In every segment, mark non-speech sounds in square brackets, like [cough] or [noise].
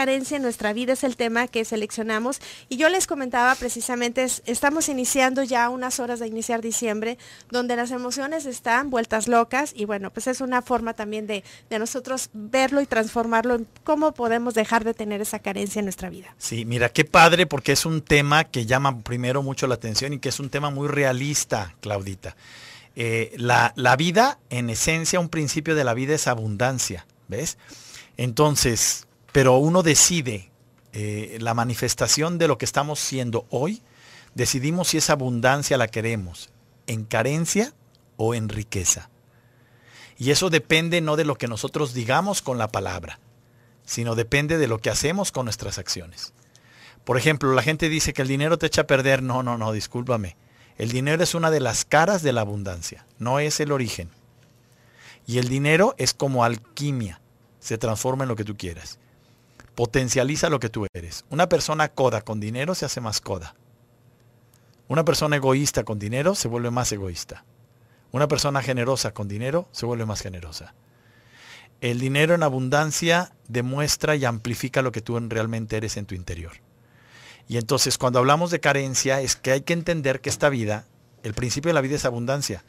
carencia en nuestra vida es el tema que seleccionamos. Y yo les comentaba precisamente, estamos iniciando ya unas horas de iniciar diciembre, donde las emociones están vueltas locas y bueno, pues es una forma también de, de nosotros verlo y transformarlo en cómo podemos dejar de tener esa carencia en nuestra vida. Sí, mira, qué padre porque es un tema que llama primero mucho la atención y que es un tema muy realista, Claudita. Eh, la, vida, en esencia, un principio de la vida es abundancia, ¿ves? Entonces, pero uno decide eh, la manifestación de lo que estamos siendo hoy, decidimos si esa abundancia la queremos en carencia o en riqueza. Y eso depende no de lo que nosotros digamos con la palabra, sino depende de lo que hacemos con nuestras acciones. Por ejemplo, la gente dice que el dinero te echa a perder. No, no, no, discúlpame. El dinero es una de las caras de la abundancia, no es el origen. Y el dinero es como alquimia, se transforma en lo que tú quieras. Potencializa lo que tú eres. Una persona coda con dinero se hace más coda. Una persona egoísta con dinero se vuelve más egoísta. Una persona generosa con dinero se vuelve más generosa. El dinero en abundancia demuestra y amplifica lo que tú realmente eres en tu interior. Y entonces cuando hablamos de carencia es que hay que entender que esta vida, el principio de la vida es abundancia,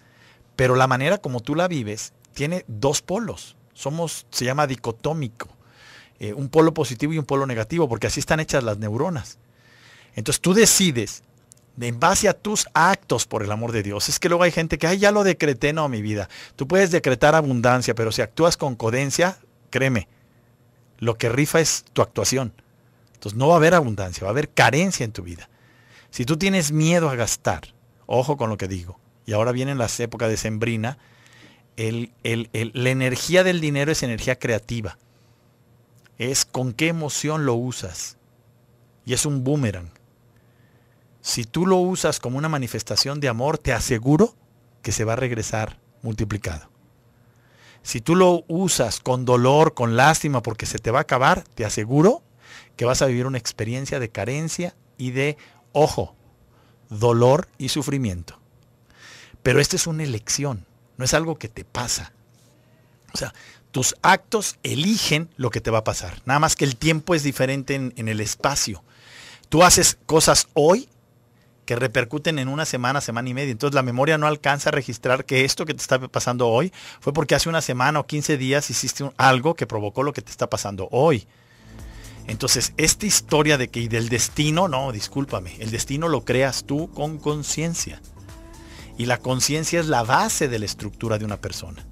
pero la manera como tú la vives tiene dos polos. Somos, se llama dicotómico, eh, un polo positivo y un polo negativo, porque así están hechas las neuronas. Entonces tú decides en base a tus actos, por el amor de Dios. Es que luego hay gente que, ay, ya lo decreté, no, mi vida. Tú puedes decretar abundancia, pero si actúas con codencia, créeme, lo que rifa es tu actuación. Entonces no va a haber abundancia, va a haber carencia en tu vida. Si tú tienes miedo a gastar, ojo con lo que digo, y ahora vienen las épocas de sembrina, la energía del dinero es energía creativa. Es con qué emoción lo usas. Y es un boomerang. Si tú lo usas como una manifestación de amor, te aseguro que se va a regresar multiplicado. Si tú lo usas con dolor, con lástima, porque se te va a acabar, te aseguro que vas a vivir una experiencia de carencia y de, ojo, dolor y sufrimiento. Pero esta es una elección, no es algo que te pasa. O sea, tus actos eligen lo que te va a pasar. Nada más que el tiempo es diferente en, el espacio. Tú haces cosas hoy que repercuten en una semana, semana y media. Entonces la memoria no alcanza a registrar que esto que te está pasando hoy fue porque hace una semana o 15 días hiciste algo que provocó lo que te está pasando hoy. Entonces, esta historia de que y del destino, no, discúlpame, el destino lo creas tú con conciencia. Y la conciencia es la base de la estructura de una persona.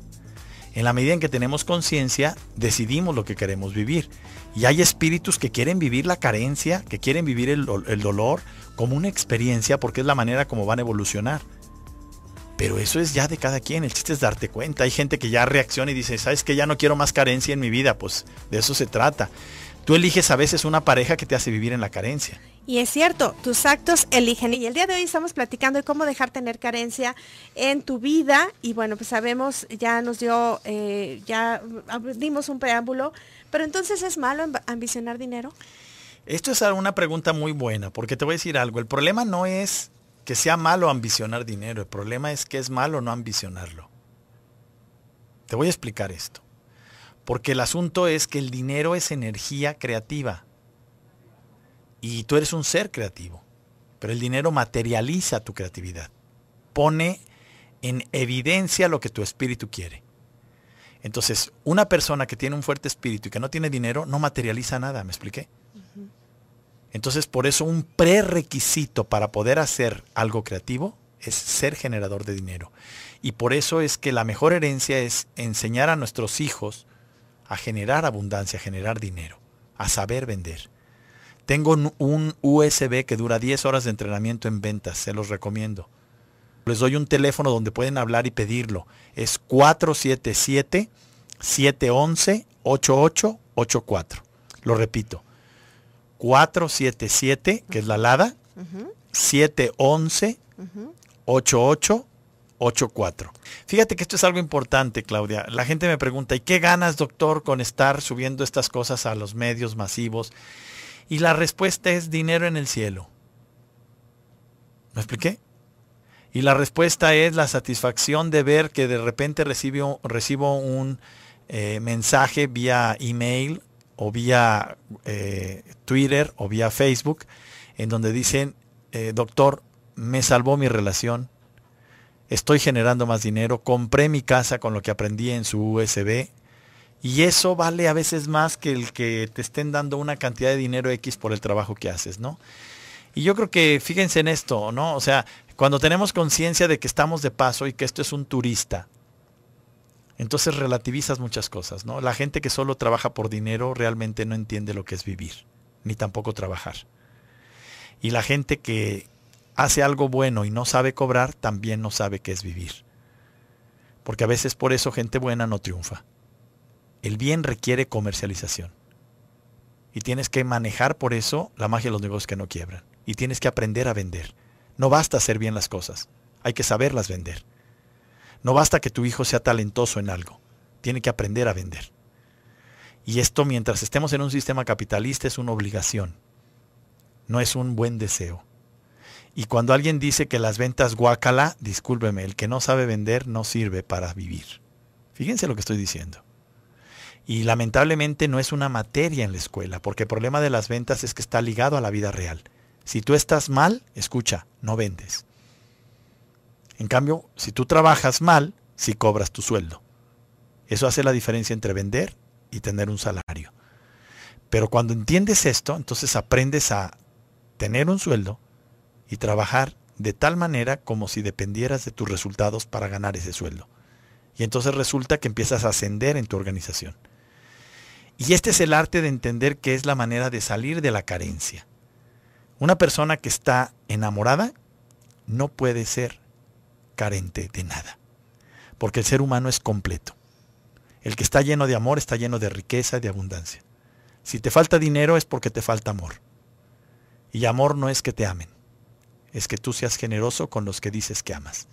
En la medida en que tenemos conciencia, decidimos lo que queremos vivir. Y hay espíritus que quieren vivir la carencia, que quieren vivir el, dolor como una experiencia porque es la manera como van a evolucionar. Pero eso es ya de cada quien, el chiste es darte cuenta. Hay gente que ya reacciona y dice, ¿sabes que ya no quiero más carencia en mi vida? Pues de eso se trata. Tú eliges a veces una pareja que te hace vivir en la carencia. Y es cierto, tus actos eligen. Y el día de hoy estamos platicando de cómo dejar tener carencia en tu vida. Y bueno, pues sabemos, ya nos dio, eh, ya dimos un preámbulo. Pero entonces, ¿es malo ambicionar dinero? Esto es una pregunta muy buena, porque te voy a decir algo. El problema no es que sea malo ambicionar dinero. El problema es que es malo no ambicionarlo. Te voy a explicar esto. Porque el asunto es que el dinero es energía creativa. Y tú eres un ser creativo. Pero el dinero materializa tu creatividad. Pone en evidencia lo que tu espíritu quiere. Entonces, una persona que tiene un fuerte espíritu y que no tiene dinero no materializa nada, ¿me expliqué? Entonces, por eso un prerequisito para poder hacer algo creativo es ser generador de dinero. Y por eso es que la mejor herencia es enseñar a nuestros hijos a generar abundancia, a generar dinero, a saber vender. Tengo un USB que dura 10 horas de entrenamiento en ventas, se los recomiendo. Les doy un teléfono donde pueden hablar y pedirlo. Es 477-711-8884. Lo repito. 477, que es la LADA, 711 88 84. Fíjate que esto es algo importante, Claudia. La gente me pregunta, ¿y qué ganas, doctor, con estar subiendo estas cosas a los medios masivos? Y la respuesta es dinero en el cielo. ¿Me expliqué? Y la respuesta es la satisfacción de ver que de repente recibo, recibo un eh, mensaje vía email o vía eh, Twitter o vía Facebook, en donde dicen, eh, doctor, me salvó mi relación, estoy generando más dinero, compré mi casa con lo que aprendí en su USB, y eso vale a veces más que el que te estén dando una cantidad de dinero X por el trabajo que haces, ¿no? Y yo creo que fíjense en esto, ¿no? O sea, cuando tenemos conciencia de que estamos de paso y que esto es un turista, entonces relativizas muchas cosas, ¿no? La gente que solo trabaja por dinero realmente no entiende lo que es vivir, ni tampoco trabajar. Y la gente que hace algo bueno y no sabe cobrar, también no sabe qué es vivir. Porque a veces por eso gente buena no triunfa. El bien requiere comercialización. Y tienes que manejar por eso la magia de los negocios que no quiebran. Y tienes que aprender a vender. No basta hacer bien las cosas, hay que saberlas vender. No basta que tu hijo sea talentoso en algo, tiene que aprender a vender. Y esto mientras estemos en un sistema capitalista es una obligación, no es un buen deseo. Y cuando alguien dice que las ventas guacala, discúlpeme, el que no sabe vender no sirve para vivir. Fíjense lo que estoy diciendo. Y lamentablemente no es una materia en la escuela, porque el problema de las ventas es que está ligado a la vida real. Si tú estás mal, escucha, no vendes. En cambio, si tú trabajas mal, sí cobras tu sueldo. Eso hace la diferencia entre vender y tener un salario. Pero cuando entiendes esto, entonces aprendes a tener un sueldo y trabajar de tal manera como si dependieras de tus resultados para ganar ese sueldo. Y entonces resulta que empiezas a ascender en tu organización. Y este es el arte de entender que es la manera de salir de la carencia. Una persona que está enamorada no puede ser carente de nada, porque el ser humano es completo. El que está lleno de amor está lleno de riqueza y de abundancia. Si te falta dinero es porque te falta amor. Y amor no es que te amen, es que tú seas generoso con los que dices que amas.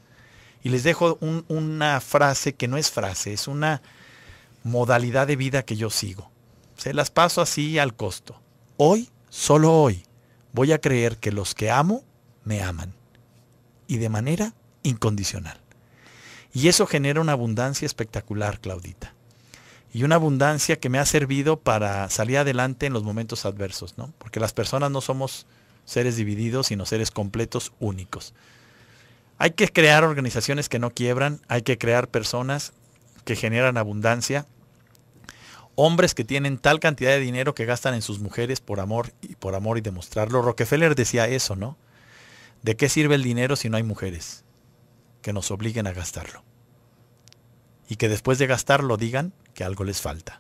Y les dejo una frase que no es frase, es una modalidad de vida que yo sigo. Se las paso así al costo. Hoy, solo hoy, voy a creer que los que amo me aman. Y de manera incondicional. Y eso genera una abundancia espectacular, Claudita. Y una abundancia que me ha servido para salir adelante en los momentos adversos, ¿no? Porque las personas no somos seres divididos, sino seres completos, únicos. Hay que crear organizaciones que no quiebran, hay que crear personas que generan abundancia hombres que tienen tal cantidad de dinero que gastan en sus mujeres por amor y por amor y demostrarlo. Rockefeller decía eso, ¿no? ¿De qué sirve el dinero si no hay mujeres que nos obliguen a gastarlo? Y que después de gastarlo digan que algo les falta.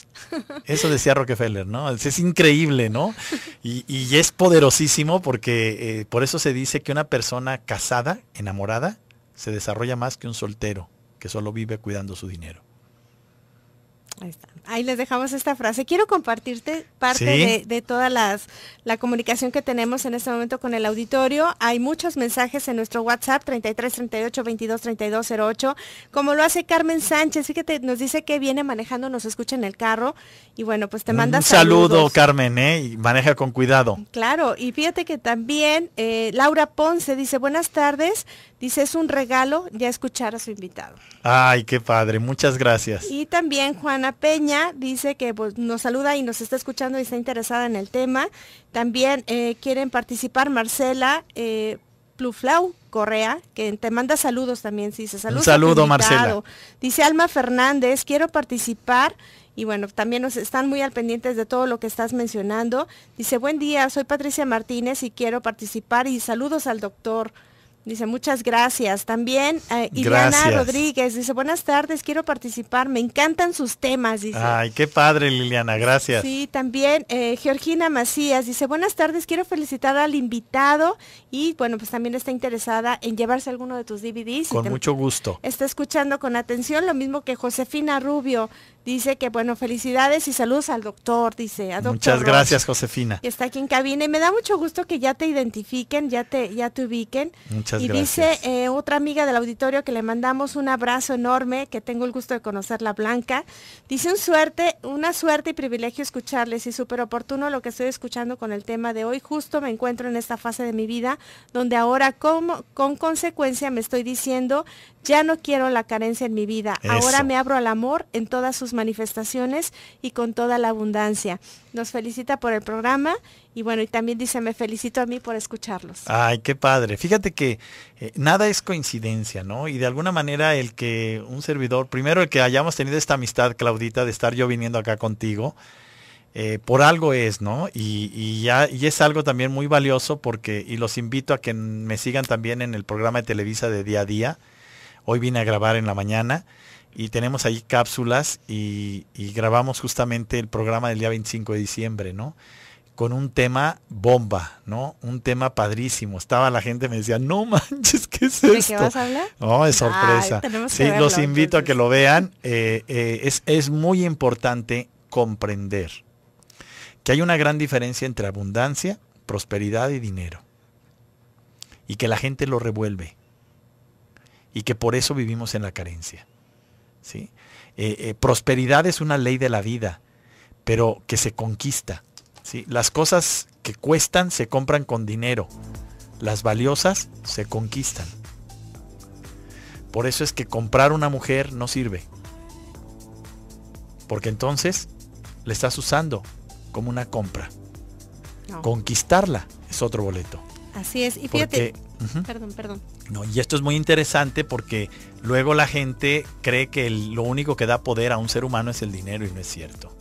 Eso decía Rockefeller, ¿no? Es, increíble, ¿no? Y, es poderosísimo porque eh, por eso se dice que una persona casada, enamorada, se desarrolla más que un soltero que solo vive cuidando su dinero. Ahí está. Ahí les dejamos esta frase. Quiero compartirte parte de, toda las, la comunicación que tenemos en este momento con el auditorio. Hay muchos mensajes en nuestro WhatsApp 33 38 22 32 08, como lo hace Carmen Sánchez. Fíjate, nos dice que viene manejando, nos escucha en el carro y bueno, pues te manda Un saludo, Carmen, ¿eh? Y maneja con cuidado. Claro, y fíjate que también eh, Laura Ponce dice, buenas tardes, dice, es un regalo ya escuchar a su invitado. Ay, qué padre, muchas gracias. Y también Juana Peña dice que pues, nos saluda y nos está escuchando y está interesada en el tema. También eh, quieren participar Marcela eh, Pluflau Correa, que te manda saludos también, sí, se saluda. Un saludo, Marcela. Dice Alma Fernández, quiero participar. Y bueno, también nos están muy al pendientes de todo lo que estás mencionando. Dice, buen día, soy Patricia Martínez y quiero participar y saludos al doctor. Dice, muchas gracias. También eh, Iliana Rodríguez dice, buenas tardes, quiero participar, me encantan sus temas. Dice. Ay, qué padre Liliana, gracias. Sí, también eh, Georgina Macías dice, buenas tardes, quiero felicitar al invitado y bueno, pues también está interesada en llevarse alguno de tus DVDs. Con mucho gusto. Está escuchando con atención, lo mismo que Josefina Rubio. Dice que, bueno, felicidades y saludos al doctor, dice. A Muchas gracias, Josefina. está aquí en cabina y me da mucho gusto que ya te identifiquen, ya te, ya te ubiquen. Muchas Muchas y gracias. dice eh, otra amiga del auditorio que le mandamos un abrazo enorme, que tengo el gusto de conocerla, Blanca. Dice un suerte, una suerte y privilegio escucharles y súper oportuno lo que estoy escuchando con el tema de hoy. Justo me encuentro en esta fase de mi vida donde ahora como, con consecuencia me estoy diciendo, ya no quiero la carencia en mi vida. Ahora me abro al amor en todas sus manifestaciones y con toda la abundancia. Nos felicita por el programa y bueno, y también dice, me felicito a mí por escucharlos. Ay, qué padre. Fíjate que eh, nada es coincidencia, ¿no? Y de alguna manera el que un servidor, primero el que hayamos tenido esta amistad, Claudita, de estar yo viniendo acá contigo, eh, por algo es, ¿no? Y, y ya y es algo también muy valioso porque, y los invito a que me sigan también en el programa de Televisa de día a día. Hoy vine a grabar en la mañana y tenemos ahí cápsulas y, y grabamos justamente el programa del día 25 de diciembre, ¿no? Con un tema bomba, ¿no? Un tema padrísimo. Estaba la gente me decía, no manches, ¿qué es ¿De esto? qué vas a hablar? No, es sorpresa. Ay, sí, verlo, los invito a que lo vean. Eh, eh, es, es muy importante comprender que hay una gran diferencia entre abundancia, prosperidad y dinero. Y que la gente lo revuelve. Y que por eso vivimos en la carencia. ¿sí? Eh, prosperidad es una ley de la vida, pero que se conquista. ¿Sí? Las cosas que cuestan se compran con dinero. Las valiosas se conquistan. Por eso es que comprar una mujer no sirve. Porque entonces le estás usando como una compra. No. Conquistarla es otro boleto. Así es. Y fíjate, Porque, perdón, perdón. No, y esto es muy interesante porque luego la gente cree que el- lo único que da poder a un ser humano es el dinero y no es cierto.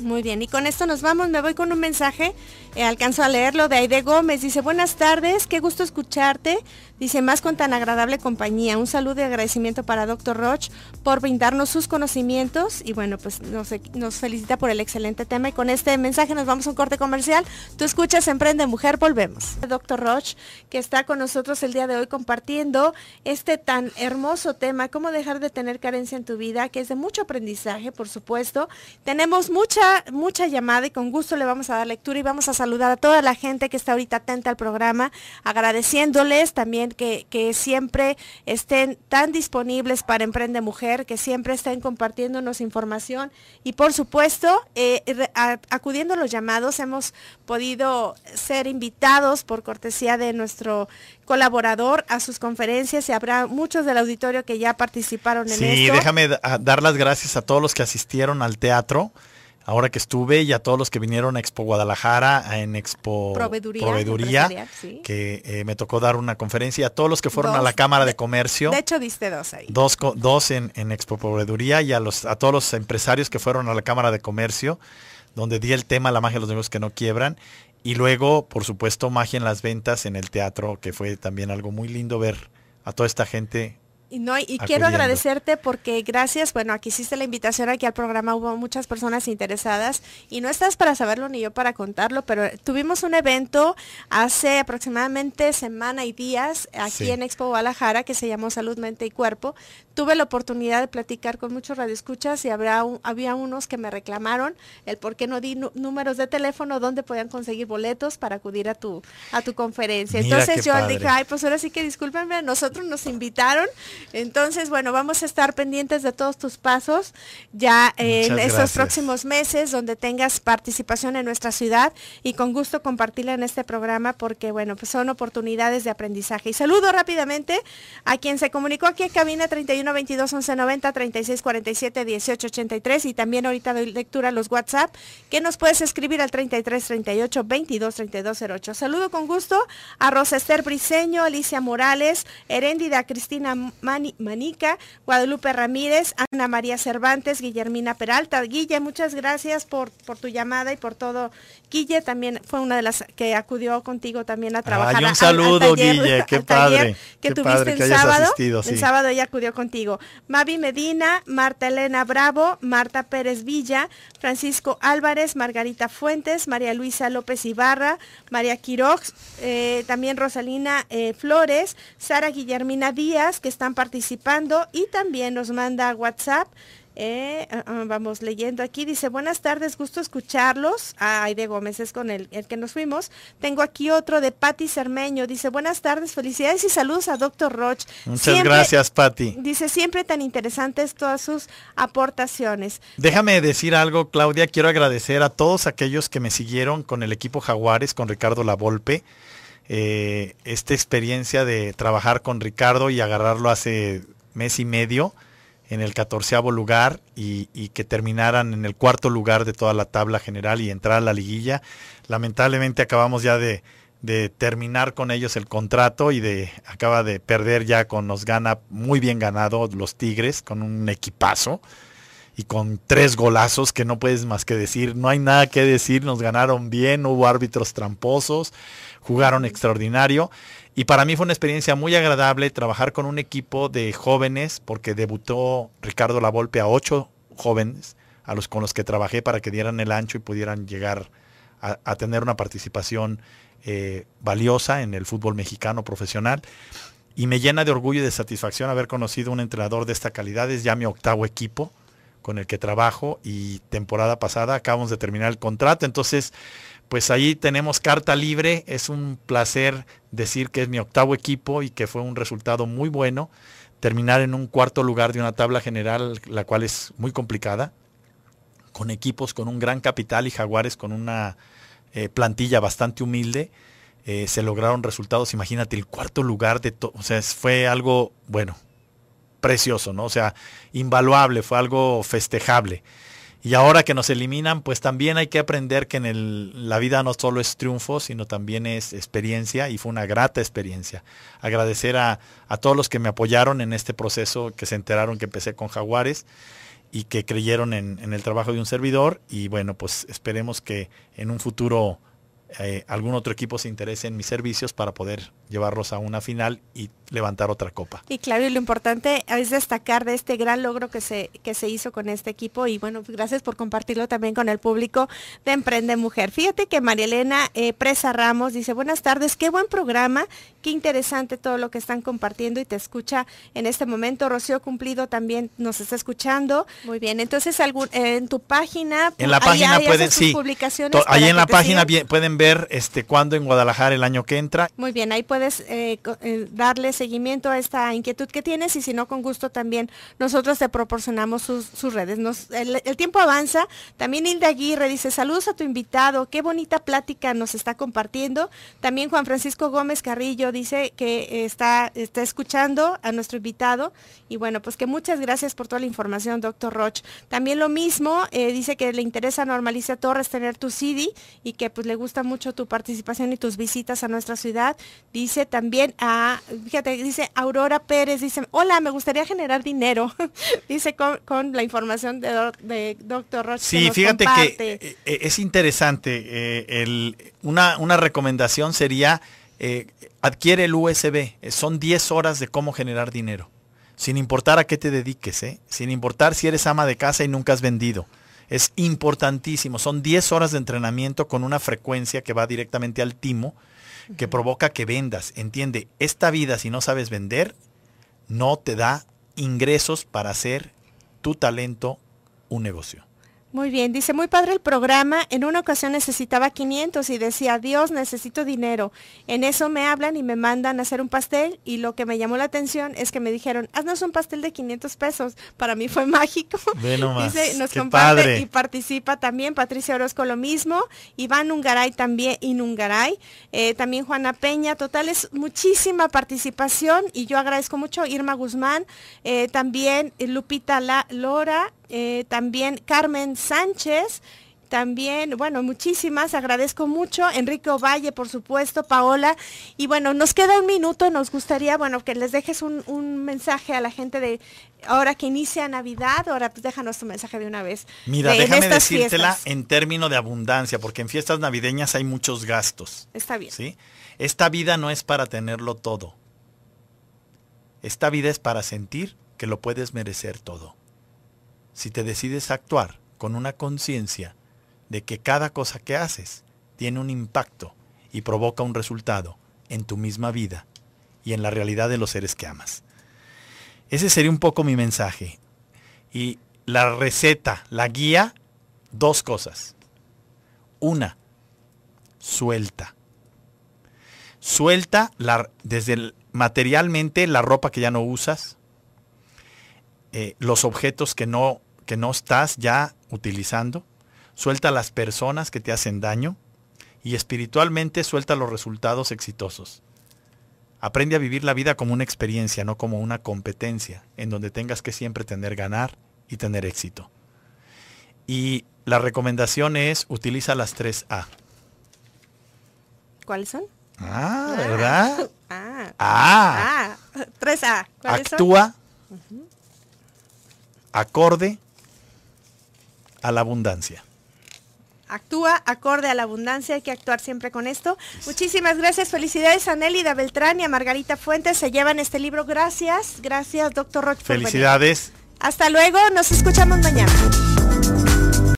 Muy bien, y con esto nos vamos. Me voy con un mensaje. eh, alcanzo a leerlo de Aide Gómez. Dice, buenas tardes, qué gusto escucharte. Dice, más con tan agradable compañía. Un saludo y agradecimiento para Dr. Roch por brindarnos sus conocimientos. Y bueno, pues nos, nos felicita por el excelente tema. Y con este mensaje nos vamos a un corte comercial. Tú escuchas Emprende Mujer, volvemos. Dr. Roch, que está con nosotros el día de hoy compartiendo este tan hermoso tema, cómo dejar de tener carencia en tu vida, que es de mucho aprendizaje, por supuesto. Tenemos mucha, mucha llamada y con gusto le vamos a dar lectura y vamos a saludar a toda la gente que está ahorita atenta al programa, agradeciéndoles también que, que siempre estén tan disponibles para Emprende Mujer, que siempre estén compartiéndonos información y por supuesto, eh, a- acudiendo a los llamados, hemos podido ser invitados por cortesía de nuestro colaborador a sus conferencias y habrá muchos del auditorio que ya participaron en Sí, esto. déjame da- a- dar las gracias a todos los que asistieron al teatro. Ahora que estuve y a todos los que vinieron a Expo Guadalajara, en Expo Proveeduría Proveeduría, sí. que eh, me tocó dar una conferencia, y a todos los que fueron a la Cámara de, De- Comercio, De hecho, diste dos ahí. dos, en, en Expo Proveeduría y a, los, a todos los empresarios que fueron a la Cámara de Comercio, donde di el tema La magia de los negocios que no quiebran. Y luego, por supuesto, magia en las ventas en el teatro, que fue también algo muy lindo ver a toda esta gente Y, no, y acudiendo. quiero agradecerte porque gracias, bueno, aquí hiciste la invitación aquí al programa, hubo muchas personas interesadas y no estás para saberlo ni yo para contarlo, pero tuvimos un evento hace aproximadamente semana y días aquí Sí. en Expo Guadalajara que se llamó Salud, Mente y Cuerpo. Tuve la oportunidad de platicar con muchos radioescuchas y habrá un- había unos que me reclamaron el por qué no di números de teléfono donde podían conseguir boletos para acudir a tu, a tu conferencia. Mira Entonces yo padre. dije, ay, pues ahora sí que discúlpenme, nosotros nos invitaron. Entonces, bueno, vamos a estar pendientes de todos tus pasos ya en Muchas estos gracias. próximos meses donde tengas participación en nuestra ciudad y con gusto compartirla en este programa porque, bueno, pues son oportunidades de aprendizaje. Y saludo rápidamente a quien se comunicó aquí en cabina 31 22 11 90 36 47 18 83 y también ahorita doy lectura a los WhatsApp que nos puedes escribir al 33 38 22 32 08. Saludo con gusto a Rosa Esther Briseño, Alicia Morales, Heréndida Cristina Mani- Manica, Guadalupe Ramírez, Ana María Cervantes, Guillermina Peralta. Guille, muchas gracias por, por tu llamada y por todo. Guille también fue una de las que acudió contigo también a trabajar. Ay, un al- al saludo, taller- Guille, [laughs] qué taller padre, Que qué tuviste padre el que hayas sábado. asistido, El sábado ella acudió contigo. Mavi Medina, Marta Elena Bravo, Marta Pérez Villa, Francisco Álvarez, Margarita Fuentes, María Luisa López Ibarra, María Quirox, eh, también Rosalina eh, Flores, Sara Guillermina Díaz, que están participando y también nos manda WhatsApp. Eh, ah, ah, vamos leyendo aquí, dice, buenas tardes, gusto escucharlos. Ay, de Gómez es con el, el, que nos fuimos. Tengo aquí otro de Patti Cermeño. Dice, buenas tardes, felicidades y saludos a Doctor Roch. Muchas gracias, Patti. Dice, siempre tan interesantes todas sus aportaciones. Déjame decir algo, Claudia. Quiero agradecer a todos aquellos que me siguieron con el equipo Jaguares, con Ricardo Lavolpe. Eh, esta experiencia de trabajar con Ricardo y agarrarlo hace mes y medio en el catorceavo lugar y, que terminaran en el cuarto lugar de toda la tabla general y entrar a la liguilla. Lamentablemente acabamos ya de, terminar con ellos el contrato y de acaba de perder ya con nos gana muy bien ganado los Tigres con un equipazo y con tres golazos que no puedes más que decir, no hay nada que decir, nos ganaron bien, hubo árbitros tramposos, jugaron extraordinario y para mí fue una experiencia muy agradable trabajar con un equipo de jóvenes, porque debutó Ricardo Lavolpe a ocho jóvenes a los con los que trabajé para que dieran el ancho y pudieran llegar a, tener una participación eh, valiosa en el fútbol mexicano profesional. Y me llena de orgullo y de satisfacción haber conocido un entrenador de esta calidad. Es ya mi octavo equipo con el que trabajo y temporada pasada acabamos de terminar el contrato. Entonces, pues ahí tenemos carta libre. Es un placer decir que es mi octavo equipo y que fue un resultado muy bueno. Terminar en un cuarto lugar de una tabla general, la cual es muy complicada, con equipos con un gran capital y jaguares con una eh, plantilla bastante humilde. Eh, se lograron resultados, imagínate, el cuarto lugar de todo, o sea, fue algo, bueno, precioso, ¿no? O sea, invaluable, fue algo festejable. Y ahora que nos eliminan, pues también hay que aprender que en la vida no solo es triunfo, sino también es experiencia y fue una grata experiencia. Agradecer a, a todos los que me apoyaron en este proceso, que se enteraron que empecé con Jaguares y que creyeron en, en el trabajo de un servidor. Y bueno, pues esperemos que en un futuro eh, algún otro equipo se interese en mis servicios para poder llevarlos a una final y levantar otra copa. Y claro, y lo importante es destacar de este gran logro que se, que se hizo con este equipo y bueno, gracias por compartirlo también con el público de Emprende Mujer. Fíjate que María Elena eh, Presa Ramos dice, buenas tardes, qué buen programa, qué interesante todo lo que están compartiendo y te escucha en este momento. Rocío Cumplido también nos está escuchando. Muy bien, entonces algún, en tu página... En la página pueden, sí, publicaciones ahí en la página pueden ver este cuándo en Guadalajara el año que entra. Muy bien, ahí eh, eh, darle seguimiento a esta inquietud que tienes y si no, con gusto también nosotros te proporcionamos sus, redes. El, tiempo avanza. También Hilda Aguirre dice, saludos a tu invitado, qué bonita plática nos está compartiendo. También Juan Francisco Gómez Carrillo dice que está, está escuchando a nuestro invitado y bueno, pues que muchas gracias por toda la información, doctor Roch. También lo mismo, eh, dice que le interesa a Normaliza Torres tener tu CD y que pues le gusta mucho tu participación y tus visitas a nuestra ciudad. También a, fíjate, dice Aurora Pérez, dice, hola, me gustaría generar dinero. [laughs] dice con, la información de, doctor Roche. Sí, fíjate que eh, eh, es interesante. Eh, una, una, recomendación sería, adquiere el USB. Son 10 horas de cómo generar dinero. Sin importar a qué te dediques, sin importar si eres ama de casa y nunca has vendido. Es importantísimo. Son 10 horas de entrenamiento con una frecuencia que va directamente al timo que provoca que vendas. Entiende, esta vida si no sabes vender, no te da ingresos para hacer tu talento un negocio. Muy bien, dice, muy padre el programa. En una ocasión necesitaba 500 y decía, Dios, necesito dinero. En eso me hablan y me mandan a hacer un pastel y lo que me llamó la atención es que me dijeron, haznos un pastel de 500 pesos. Para mí fue [laughs] mágico. dice, nos comparte y participa también Patricia Orozco lo mismo, Iván Ungaray también, Inungaray, eh, también Juana Peña. Total, es muchísima participación y yo agradezco mucho Irma Guzmán, eh, también Lupita La Lora, eh, también Carmen Sánchez, también, bueno, muchísimas, agradezco mucho. Enrique Ovalle, por supuesto, Paola. Y bueno, nos queda un minuto, nos gustaría, bueno, que les dejes un, mensaje a la gente de ahora que inicia Navidad, ahora pues déjanos tu mensaje de una vez. Mira, déjame decírtela en términos de abundancia, porque en fiestas navideñas hay muchos gastos. Está bien. ¿sí? Esta vida no es para tenerlo todo. Esta vida es para sentir que lo puedes merecer todo si te decides actuar con una conciencia de que cada cosa que haces tiene un impacto y provoca un resultado en tu misma vida y en la realidad de los seres que amas. Ese sería un poco mi mensaje. Y la receta, la guía, dos cosas. Una, suelta. Suelta la, desde materialmente la ropa que ya no usas, eh, los objetos que no, que no estás ya utilizando, suelta las personas que te hacen daño y espiritualmente suelta los resultados exitosos. Aprende a vivir la vida como una experiencia, no como una competencia, en donde tengas que siempre tener ganar y tener éxito. Y la recomendación es utiliza las 3A. ¿Cuáles son? Ah, ¿verdad? [laughs] Ah. Ah. Ah. 3A. ¿Cuáles son? Actúa acorde a la abundancia. Actúa acorde a la abundancia, hay que actuar siempre con esto. Muchísimas gracias, felicidades a Nélida Beltrán y a Margarita Fuentes, se llevan este libro. Gracias, gracias, doctor Roch. Felicidades. Hasta luego, nos escuchamos mañana.